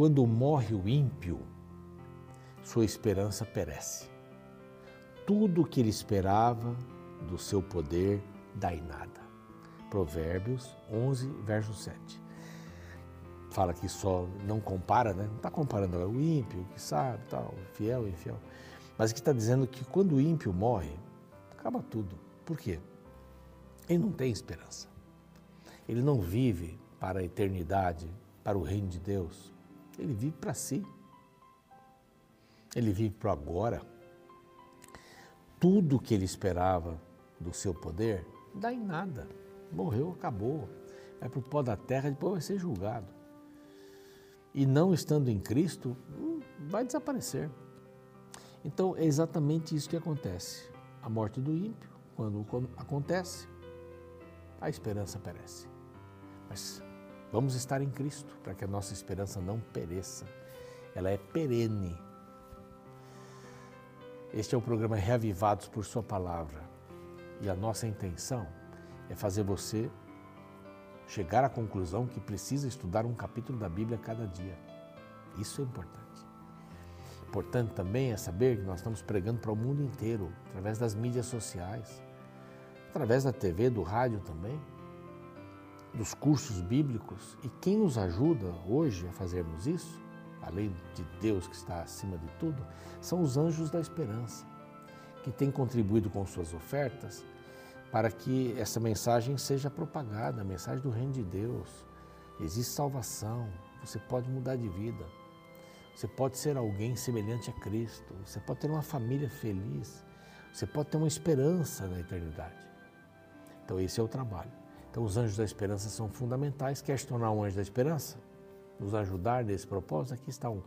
quando morre o ímpio, sua esperança perece. Tudo o que ele esperava do seu poder dá em nada. Provérbios 11, verso 7. Fala que só não compara, né? Não está comparando o ímpio, que sabe, tal, fiel infiel. Mas que está dizendo que quando o ímpio morre, acaba tudo. Por quê? Ele não tem esperança. Ele não vive para a eternidade, para o reino de Deus. Ele vive para si. Ele vive para agora. Tudo que ele esperava do seu poder dá em nada. Morreu, acabou. Vai para o pó da terra, depois vai ser julgado. E não estando em Cristo, hum, vai desaparecer. Então é exatamente isso que acontece. A morte do ímpio, quando acontece, a esperança perece. Mas vamos estar em Cristo para que a nossa esperança não pereça. Ela é perene este é o programa Reavivados por Sua Palavra. E a nossa intenção é fazer você chegar à conclusão que precisa estudar um capítulo da Bíblia cada dia. Isso é importante. Importante também é saber que nós estamos pregando para o mundo inteiro, através das mídias sociais, através da TV, do rádio também, dos cursos bíblicos. E quem nos ajuda hoje a fazermos isso além de Deus que está acima de tudo, são os anjos da esperança, que têm contribuído com suas ofertas para que essa mensagem seja propagada, a mensagem do reino de Deus. Existe salvação, você pode mudar de vida, você pode ser alguém semelhante a Cristo, você pode ter uma família feliz, você pode ter uma esperança na eternidade. Então, esse é o trabalho. Então, os anjos da esperança são fundamentais. Quer se tornar um anjo da esperança? nos ajudar nesse propósito, aqui está um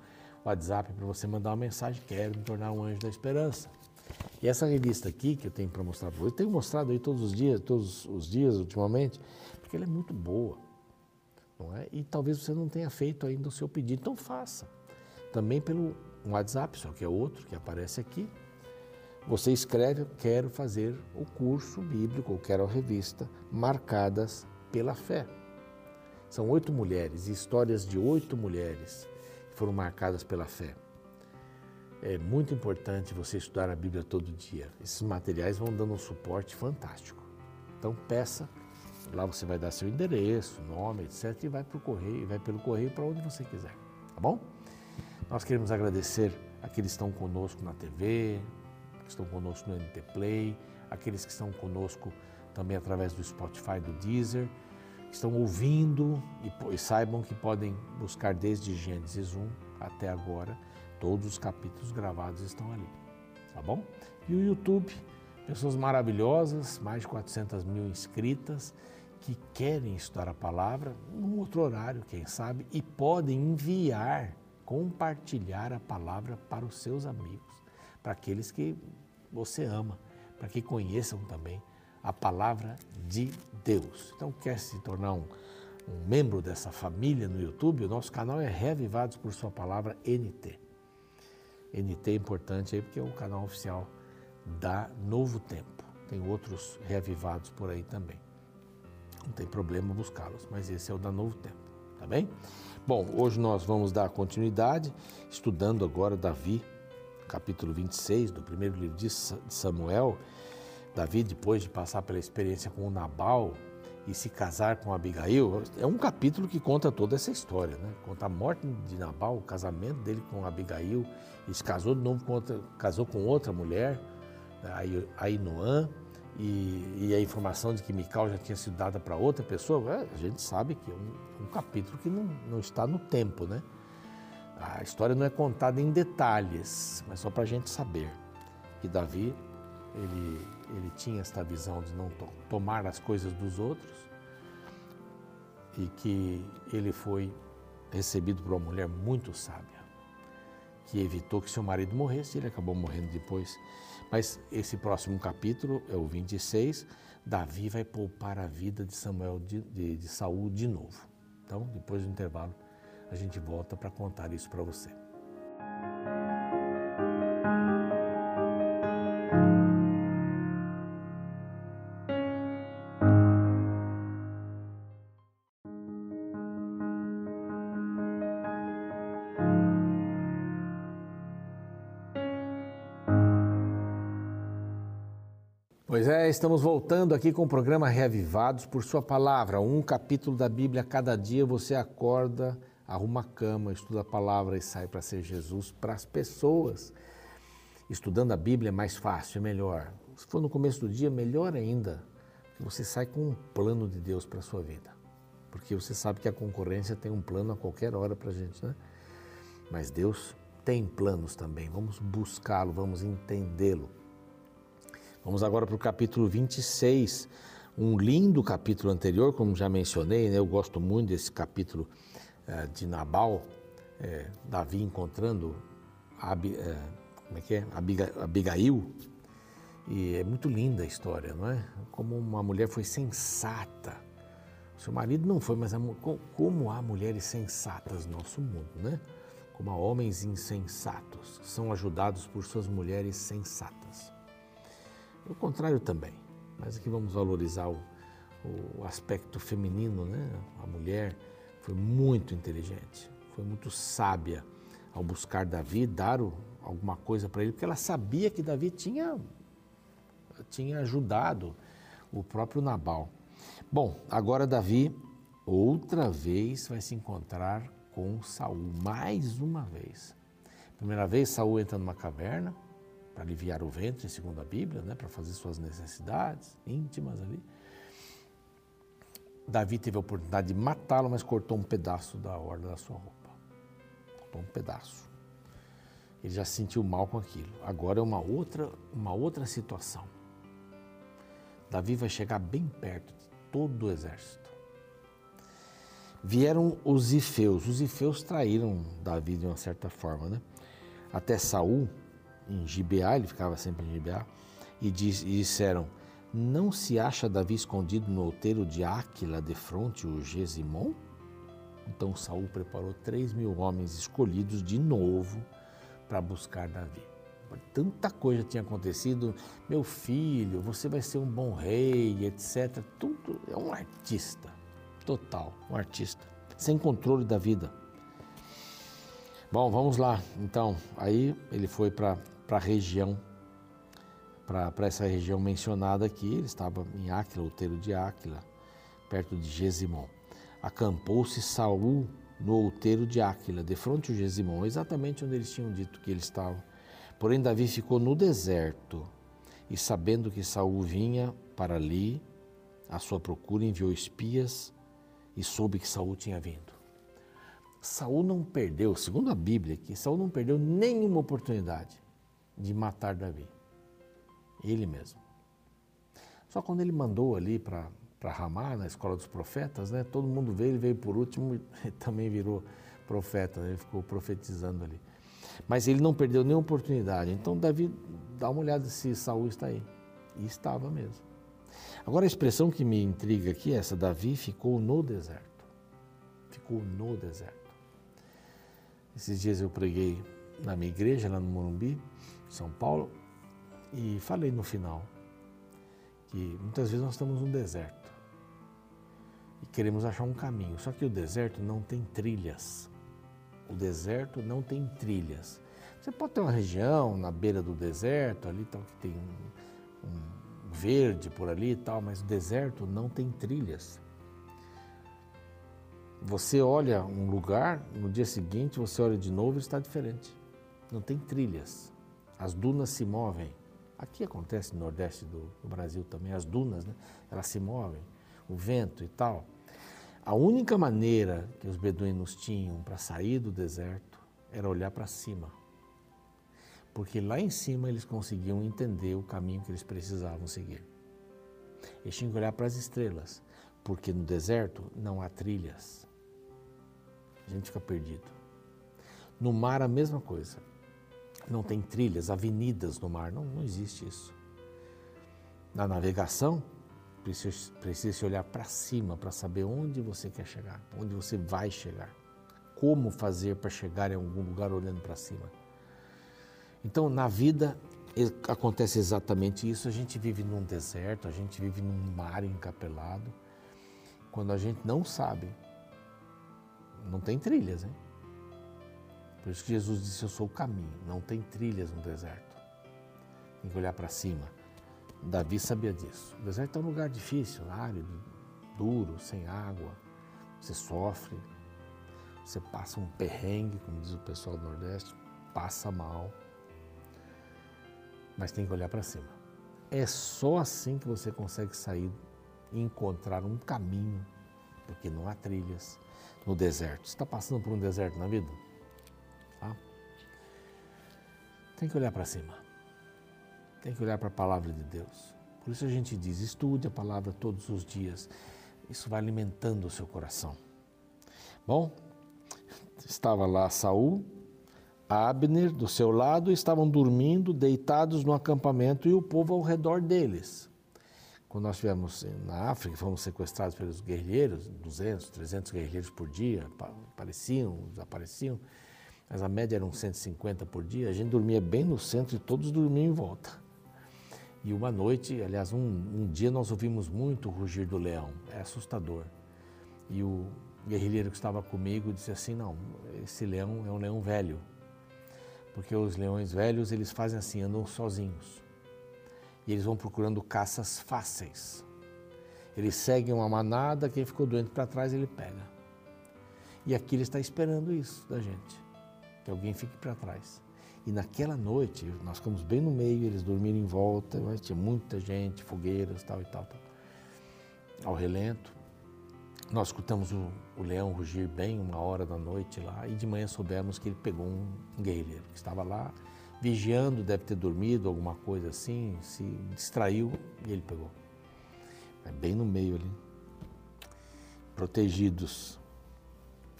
WhatsApp para você mandar uma mensagem, quero me tornar um anjo da esperança. E essa revista aqui que eu tenho para mostrar para você, eu tenho mostrado aí todos os dias, todos os dias ultimamente, porque ela é muito boa, não é? E talvez você não tenha feito ainda o seu pedido, então faça. Também pelo WhatsApp, só que é outro que aparece aqui. Você escreve, quero fazer o curso bíblico, quero a revista, marcadas pela fé. São oito mulheres, histórias de oito mulheres que foram marcadas pela fé. É muito importante você estudar a Bíblia todo dia. Esses materiais vão dando um suporte fantástico. Então peça, lá você vai dar seu endereço, nome, etc. e vai para o correio, vai pelo correio para onde você quiser. Tá bom? Nós queremos agradecer aqueles que estão conosco na TV, que estão conosco no NT Play, aqueles que estão conosco também através do Spotify, do Deezer estão ouvindo e, e saibam que podem buscar desde Gênesis 1 até agora, todos os capítulos gravados estão ali, tá bom? E o YouTube, pessoas maravilhosas, mais de 400 mil inscritas, que querem estudar a palavra num outro horário, quem sabe, e podem enviar, compartilhar a palavra para os seus amigos, para aqueles que você ama, para que conheçam também a palavra de Deus. Então, quer se tornar um, um membro dessa família no YouTube? O nosso canal é Reavivados por Sua Palavra NT. NT é importante aí porque é o canal oficial da Novo Tempo. Tem outros reavivados por aí também. Não tem problema buscá-los, mas esse é o da Novo Tempo, tá bem? Bom, hoje nós vamos dar continuidade estudando agora Davi, capítulo 26 do primeiro livro de Samuel. Davi, depois de passar pela experiência com o Nabal e se casar com Abigail, é um capítulo que conta toda essa história, né? Conta a morte de Nabal, o casamento dele com Abigail, e se casou de novo com outra, casou com outra mulher, Ainoã, e, e a informação de que Mical já tinha sido dada para outra pessoa, é, a gente sabe que é um, um capítulo que não, não está no tempo, né? A história não é contada em detalhes, mas só para a gente saber que Davi ele, ele tinha esta visão de não to tomar as coisas dos outros e que ele foi recebido por uma mulher muito sábia, que evitou que seu marido morresse, ele acabou morrendo depois. Mas esse próximo capítulo, é o 26, Davi vai poupar a vida de Samuel de, de, de Saul de novo. Então, depois do intervalo, a gente volta para contar isso para você. Pois é, estamos voltando aqui com o programa Reavivados por Sua Palavra, um capítulo da Bíblia a cada dia. Você acorda arruma a cama, estuda a palavra e sai para ser Jesus para as pessoas. Estudando a Bíblia é mais fácil, é melhor. Se for no começo do dia, melhor ainda, porque você sai com um plano de Deus para a sua vida. Porque você sabe que a concorrência tem um plano a qualquer hora para a gente, né? Mas Deus tem planos também. Vamos buscá-lo, vamos entendê-lo. Vamos agora para o capítulo 26, um lindo capítulo anterior, como já mencionei, né? eu gosto muito desse capítulo de Nabal, é, Davi encontrando Ab, é, como é que é? Abiga, Abigail, e é muito linda a história, não é? Como uma mulher foi sensata. Seu marido não foi, mas a, como há mulheres sensatas no nosso mundo, né? Como há homens insensatos, são ajudados por suas mulheres sensatas. O contrário também, mas aqui vamos valorizar o, o aspecto feminino, né? A mulher foi muito inteligente, foi muito sábia ao buscar Davi, dar o, alguma coisa para ele, porque ela sabia que Davi tinha, tinha ajudado o próprio Nabal. Bom, agora Davi outra vez vai se encontrar com Saul, mais uma vez. Primeira vez Saul entra numa caverna, para aliviar o ventre, segundo a Bíblia, né, para fazer suas necessidades íntimas ali. Davi teve a oportunidade de matá-lo, mas cortou um pedaço da orla da sua roupa. Cortou um pedaço. Ele já se sentiu mal com aquilo. Agora é uma outra, uma outra situação. Davi vai chegar bem perto de todo o exército. Vieram os ifeus. Os ifeus traíram Davi de uma certa forma, né? Até Saul em Gibeá, ele ficava sempre em Gibeá, e, diz, e disseram: Não se acha Davi escondido no outeiro de Áquila de fronte o Gesimon? Então Saul preparou três mil homens escolhidos de novo para buscar Davi. Tanta coisa tinha acontecido, meu filho, você vai ser um bom rei, etc. Tudo é um artista, total, um artista, sem controle da vida. Bom, vamos lá. Então, aí ele foi para a região, para essa região mencionada aqui. Ele estava em Áquila, outeiro de Áquila, perto de Gesimon. Acampou-se Saul no outeiro de Áquila, de frente ao Gesimon, exatamente onde eles tinham dito que ele estava. Porém, Davi ficou no deserto e, sabendo que Saul vinha para ali, à sua procura, enviou espias e soube que Saul tinha vindo. Saul não perdeu, segundo a Bíblia, que Saul não perdeu nenhuma oportunidade de matar Davi. Ele mesmo. Só quando ele mandou ali para Ramá, na escola dos profetas, né, todo mundo veio, ele veio por último e também virou profeta, né, ele ficou profetizando ali. Mas ele não perdeu nenhuma oportunidade. Então Davi dá uma olhada se Saul está aí. E estava mesmo. Agora a expressão que me intriga aqui é essa: Davi ficou no deserto. Ficou no deserto. Esses dias eu preguei na minha igreja, lá no Morumbi, São Paulo, e falei no final que muitas vezes nós estamos no deserto e queremos achar um caminho, só que o deserto não tem trilhas. O deserto não tem trilhas. Você pode ter uma região na beira do deserto, ali tal, que tem um, um verde por ali e tal, mas o deserto não tem trilhas. Você olha um lugar, no dia seguinte você olha de novo e está diferente não tem trilhas. As dunas se movem. Aqui acontece no Nordeste do, do Brasil também, as dunas, né? elas se movem, o vento e tal. A única maneira que os beduínos tinham para sair do deserto era olhar para cima. Porque lá em cima eles conseguiam entender o caminho que eles precisavam seguir. Eles tinham que olhar para as estrelas, porque no deserto não há trilhas. A gente fica perdido. No mar, a mesma coisa não tem trilhas, avenidas no mar, não, não existe isso. Na navegação, precisa, precisa se olhar para cima para saber onde você quer chegar, onde você vai chegar, como fazer para chegar em algum lugar olhando para cima. Então, na vida acontece exatamente isso. A gente vive num deserto, a gente vive num mar encapelado, quando a gente não sabe, não tem trilhas, hein? Por isso que Jesus disse: Eu sou o caminho. Não tem trilhas no deserto. Tem que olhar para cima Davi sabia disso. O deserto é um lugar difícil, árido, duro, sem água. Você sofre, você passa um perrengue, como diz o pessoal do Nordeste, passa mal. Mas tem que olhar para cima. É só assim que você consegue sair e encontrar um caminho, porque não há trilhas no deserto. Você está passando por um deserto na vida? Tem que olhar para cima. Tem que olhar para a palavra de Deus. Por isso a gente diz: estude a palavra todos os dias. Isso vai alimentando o seu coração. Bom, estava lá Saul, Abner do seu lado, estavam dormindo, deitados no acampamento e o povo ao redor deles. Quando nós estivemos na África, fomos sequestrados pelos guerrilheiros, 200, 300 guerrilheiros por dia, apareciam, desapareciam, mas a média eram 150 por dia. A gente dormia bem no centro e todos dormiam em volta. E uma noite, aliás, um, um dia nós ouvimos muito o rugir do leão, é assustador. E o guerrilheiro que estava comigo disse assim: Não, esse leão é um leão velho, porque os leões velhos eles fazem assim, andam sozinhos e eles vão procurando caças fáceis. Eles seguem uma manada, quem ficou doente para trás ele pega. E aqui ele está esperando isso da gente, que alguém fique para trás. E naquela noite, nós ficamos bem no meio, eles dormiram em volta, tinha muita gente, fogueiras, tal e tal, tal. Ao relento, nós escutamos o, o, leão rugir bem uma hora da noite lá e de manhã soubemos que ele pegou um, guerrilheiro que estava lá vigiando, deve ter dormido, alguma coisa assim, se distraiu e ele pegou. É bem no meio ali. Protegidos.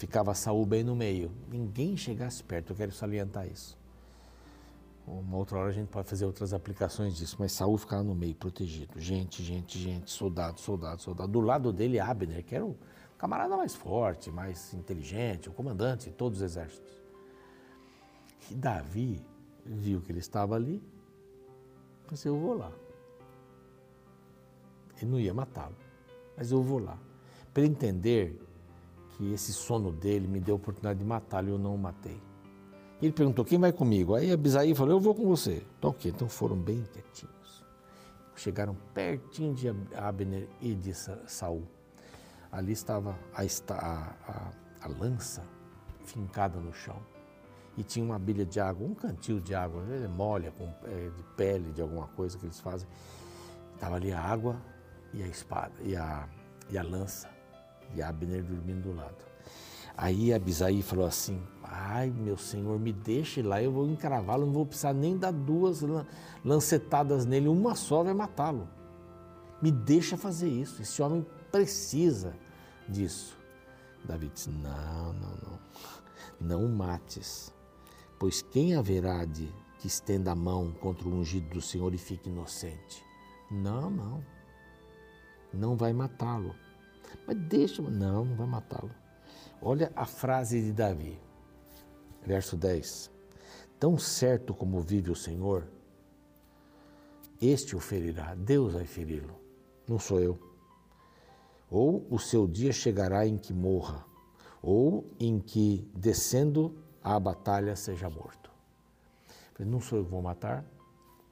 Ficava Saul bem no meio. Ninguém chegasse perto, eu quero salientar isso. Uma outra hora a gente pode fazer outras aplicações disso, mas Saul ficava no meio, protegido. Gente, gente, gente, soldado, soldado, soldado. Do lado dele, Abner, que era o camarada mais forte, mais inteligente, o comandante de todos os exércitos. E Davi viu que ele estava ali, pensei, eu vou lá. Ele não ia matá-lo, mas eu vou lá. Para entender que esse sono dele me deu a oportunidade de matá-lo e eu não o matei. Ele perguntou, quem vai comigo? Aí Abisaí falou, eu vou com você. Então, ok, então foram bem quietinhos. Chegaram pertinho de Abner e de Saul. Ali estava a, a, a, lança fincada no chão e tinha uma bilha de água, um cantil de água, ele molha com é, de pele de alguma coisa que eles fazem. Estava ali a água e a espada e a, e a lança e Abner dormindo do lado. Aí Abisaí falou assim: Ai, meu senhor, me deixe lá, eu vou encravá-lo, não vou precisar nem dar duas lancetadas nele, uma só vai matá-lo. Me deixa fazer isso, esse homem precisa disso. Davi disse: Não, não, não, não mates Pois quem haverá de que estenda a mão contra o ungido do Senhor e fique inocente? Não, não. Não vai matá-lo. Mas deixa, não, não vai matá-lo. Olha a frase de Davi, verso 10. Tão certo como vive o Senhor, este o ferirá, Deus vai feri-lo, não sou eu. Ou o seu dia chegará em que morra, ou em que, descendo a batalha seja morto. Não sou eu que vou matar,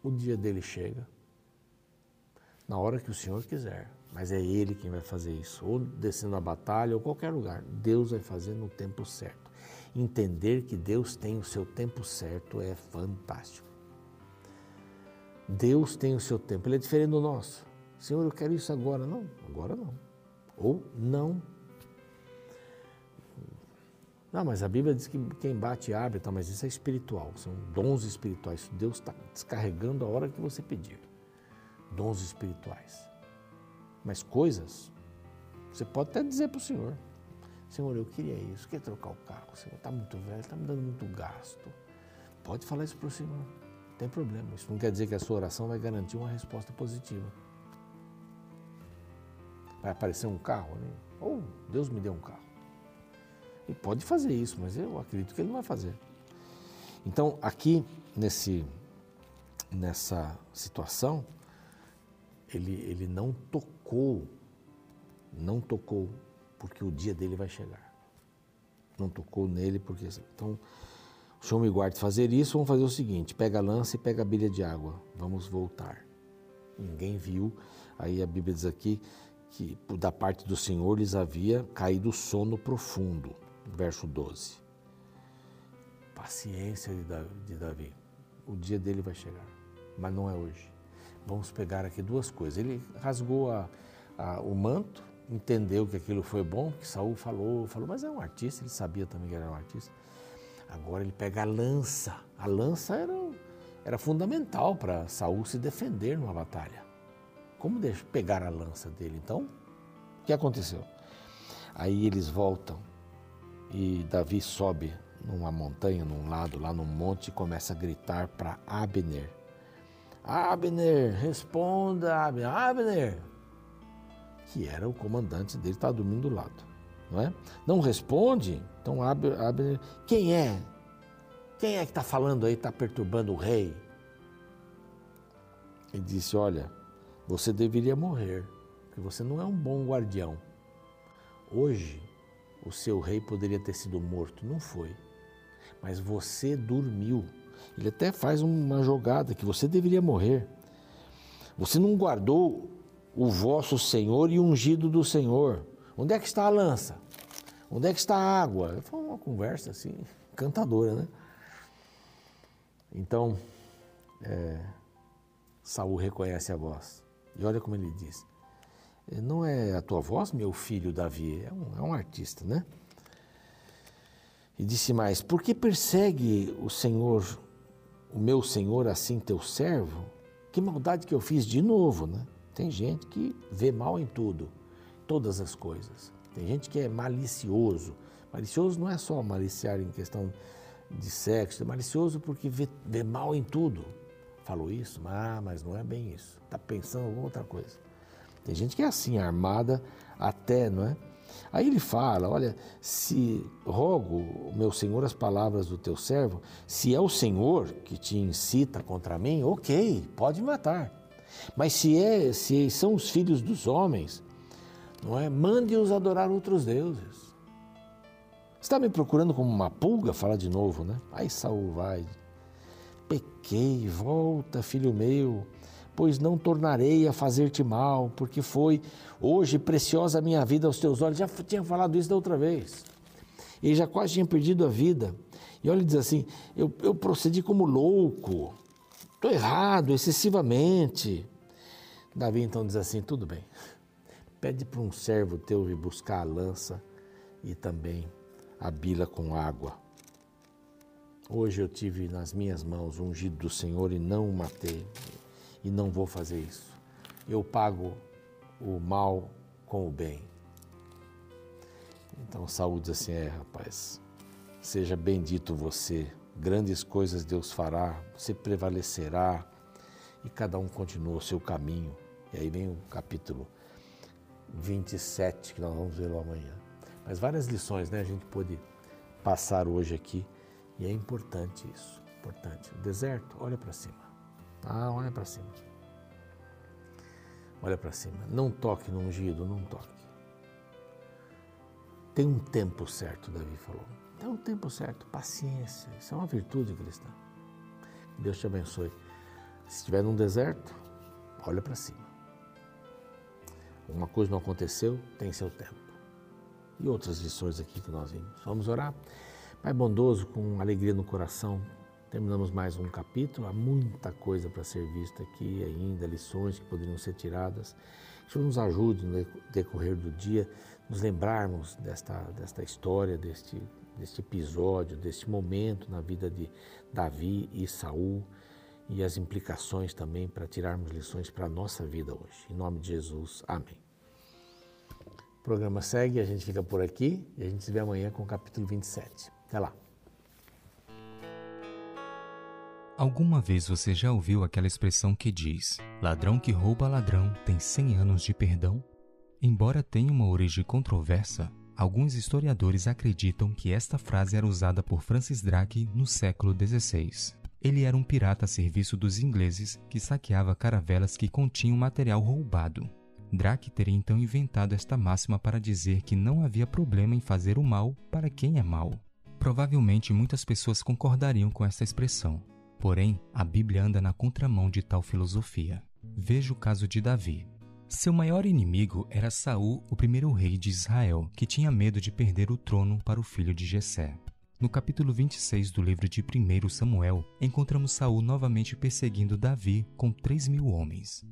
o dia dele chega, na hora que o Senhor quiser, mas é Ele quem vai fazer isso, ou descendo a batalha, ou qualquer lugar, Deus vai fazer no tempo certo. Entender que Deus tem o seu tempo certo é fantástico. Deus tem o seu tempo, Ele é diferente do nosso. Senhor, eu quero isso agora. Não, agora não. Ou não não, mas a Bíblia diz que quem bate abre, mas isso é espiritual, são dons espirituais. Deus está descarregando a hora que você pedir. Dons espirituais. Mas coisas, você pode até dizer para o Senhor: Senhor, eu queria isso, queria trocar o carro, Senhor, está muito velho, está me dando muito gasto. Pode falar isso para o Senhor, não tem problema. Isso não quer dizer que a sua oração vai garantir uma resposta positiva. Vai aparecer um carro, né? Ou Deus me deu um carro. Ele pode fazer isso, mas eu acredito que ele não vai fazer. Então, aqui nesse, nessa situação, ele, ele não tocou, não tocou, porque o dia dele vai chegar. Não tocou nele, porque. Então, o Senhor me guarde fazer isso, vamos fazer o seguinte: pega a lança e pega a bilha de água, vamos voltar. ninguém viu. Aí a Bíblia diz aqui que da parte do Senhor lhes havia caído sono profundo. Verso 12. Paciência de Davi. O dia dele vai chegar, mas não é hoje. Vamos pegar aqui duas coisas. Ele rasgou a, a, o manto, entendeu que aquilo foi bom, que Saul falou, falou, mas é um artista, ele sabia também que era um artista. Agora ele pega a lança. A lança era, era fundamental para Saul se defender numa batalha. Como pegar a lança dele? Então, o que aconteceu? Aí eles voltam e Davi sobe numa montanha, num lado, lá no monte, e começa a gritar para Abner. Abner, responda, Abner. Abner, que era o comandante dele, estava dormindo do lado. Não, é? não responde, então Abner, quem é? Quem é que está falando aí, está perturbando o rei? Ele disse: Olha, você deveria morrer, porque você não é um bom guardião. Hoje, o seu rei poderia ter sido morto, não foi. Mas você dormiu. Ele até faz uma jogada que você deveria morrer. Você não guardou o vosso Senhor e ungido do Senhor. Onde é que está a lança? Onde é que está a água? Foi uma conversa assim, encantadora, né? Então, é, Saul reconhece a voz. E olha como ele diz: Não é a tua voz, meu filho Davi? É um, é um artista, né? E disse mais: Por que persegue o Senhor, o meu Senhor, assim teu servo? Que maldade que eu fiz de novo, né? Tem gente que vê mal em tudo, todas as coisas. Tem gente que é malicioso. Malicioso não é só maliciar em questão de sexo, é malicioso porque vê, vê mal em tudo. Falou isso? Ah, mas não é bem isso. Está pensando em alguma outra coisa. Tem gente que é assim, armada até, não é? Aí ele fala: Olha, se rogo, meu senhor, as palavras do teu servo, se é o senhor que te incita contra mim, ok, pode matar. Mas se, é, se são os filhos dos homens, não é? Mande-os adorar outros deuses. Está me procurando como uma pulga? Fala de novo, né? Aí Saul vai. Pequei, volta, filho meu, pois não tornarei a fazer-te mal, porque foi hoje preciosa a minha vida aos teus olhos. Já tinha falado isso da outra vez. Ele já quase tinha perdido a vida. E olha, ele diz assim: eu, eu procedi como louco, estou errado, excessivamente. Davi então diz assim: tudo bem, pede para um servo teu vir buscar a lança e também a bila com água. Hoje eu tive nas minhas mãos o ungido do Senhor e não o matei, e não vou fazer isso. Eu pago o mal com o bem. Então Saúl diz assim: é, rapaz, seja bendito você, grandes coisas Deus fará, você prevalecerá e cada um continua o seu caminho. E aí vem o capítulo 27 que nós vamos ver amanhã. Mas várias lições, né? A gente pôde passar hoje aqui e é importante isso, importante. O deserto, olha para cima. Ah, olha para cima. Olha para cima. Não toque no ungido, não toque. Tem um tempo certo, Davi falou. Tem um tempo certo, paciência. Isso é uma virtude cristã. Deus te abençoe. Se estiver num deserto, olha para cima. Uma coisa não aconteceu, tem seu tempo. E outras lições aqui que nós vimos. Vamos orar? Pai bondoso, com alegria no coração, Terminamos mais um capítulo, há muita coisa para ser vista aqui ainda, lições que poderiam ser tiradas. Que nos ajude no decorrer do dia, nos lembrarmos desta, desta história, deste, deste episódio, deste momento na vida de Davi e Saul e as implicações também para tirarmos lições para a nossa vida hoje. Em nome de Jesus, amém. O programa segue, a gente fica por aqui e a gente se vê amanhã com o capítulo 27. Até lá. Alguma vez você já ouviu aquela expressão que diz: ladrão que rouba ladrão tem 100 anos de perdão? Embora tenha uma origem controversa, alguns historiadores acreditam que esta frase era usada por Francis Drake no século XVI. Ele era um pirata a serviço dos ingleses que saqueava caravelas que continham material roubado. Drake teria então inventado esta máxima para dizer que não havia problema em fazer o mal para quem é mal. Provavelmente muitas pessoas concordariam com esta expressão, Porém, a Bíblia anda na contramão de tal filosofia. Veja o caso de Davi. Seu maior inimigo era Saul, o primeiro rei de Israel, que tinha medo de perder o trono para o filho de Jessé. No capítulo 26 do livro de 1 Samuel, encontramos Saul novamente perseguindo Davi com três mil homens.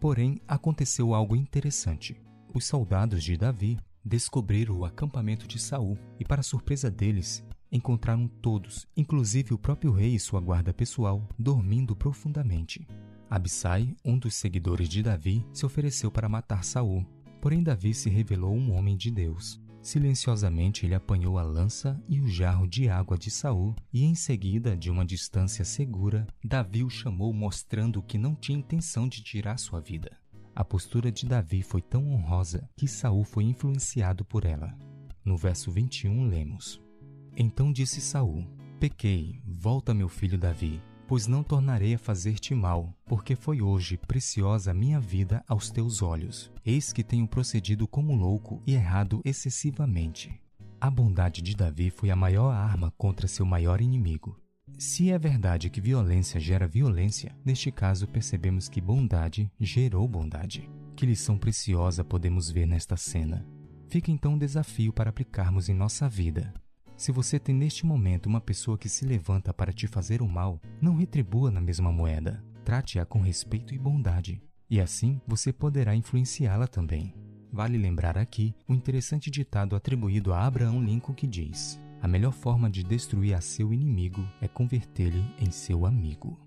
Porém, aconteceu algo interessante. Os soldados de Davi descobriram o acampamento de Saul e, para surpresa deles, encontraram todos, inclusive o próprio rei e sua guarda pessoal, dormindo profundamente. Abissai, um dos seguidores de Davi, se ofereceu para matar Saul. Porém Davi se revelou um homem de Deus. Silenciosamente ele apanhou a lança e o jarro de água de Saul, e em seguida, de uma distância segura, Davi o chamou mostrando que não tinha intenção de tirar sua vida. A postura de Davi foi tão honrosa que Saul foi influenciado por ela. No verso 21 lemos: Então disse Saul: Pequei, volta meu filho Davi, pois não tornarei a fazer-te mal, porque foi hoje preciosa a minha vida aos teus olhos. Eis que tenho procedido como louco e errado excessivamente. A bondade de Davi foi a maior arma contra seu maior inimigo. Se é verdade que violência gera violência, neste caso percebemos que bondade gerou bondade. Que lição preciosa podemos ver nesta cena. Fica então um desafio para aplicarmos em nossa vida. Se você tem neste momento uma pessoa que se levanta para te fazer o mal, não retribua na mesma moeda. Trate-a com respeito e bondade, e assim você poderá influenciá-la também. Vale lembrar aqui o interessante ditado atribuído a Abraham Lincoln que diz: A melhor forma de destruir a seu inimigo é convertê-lo em seu amigo.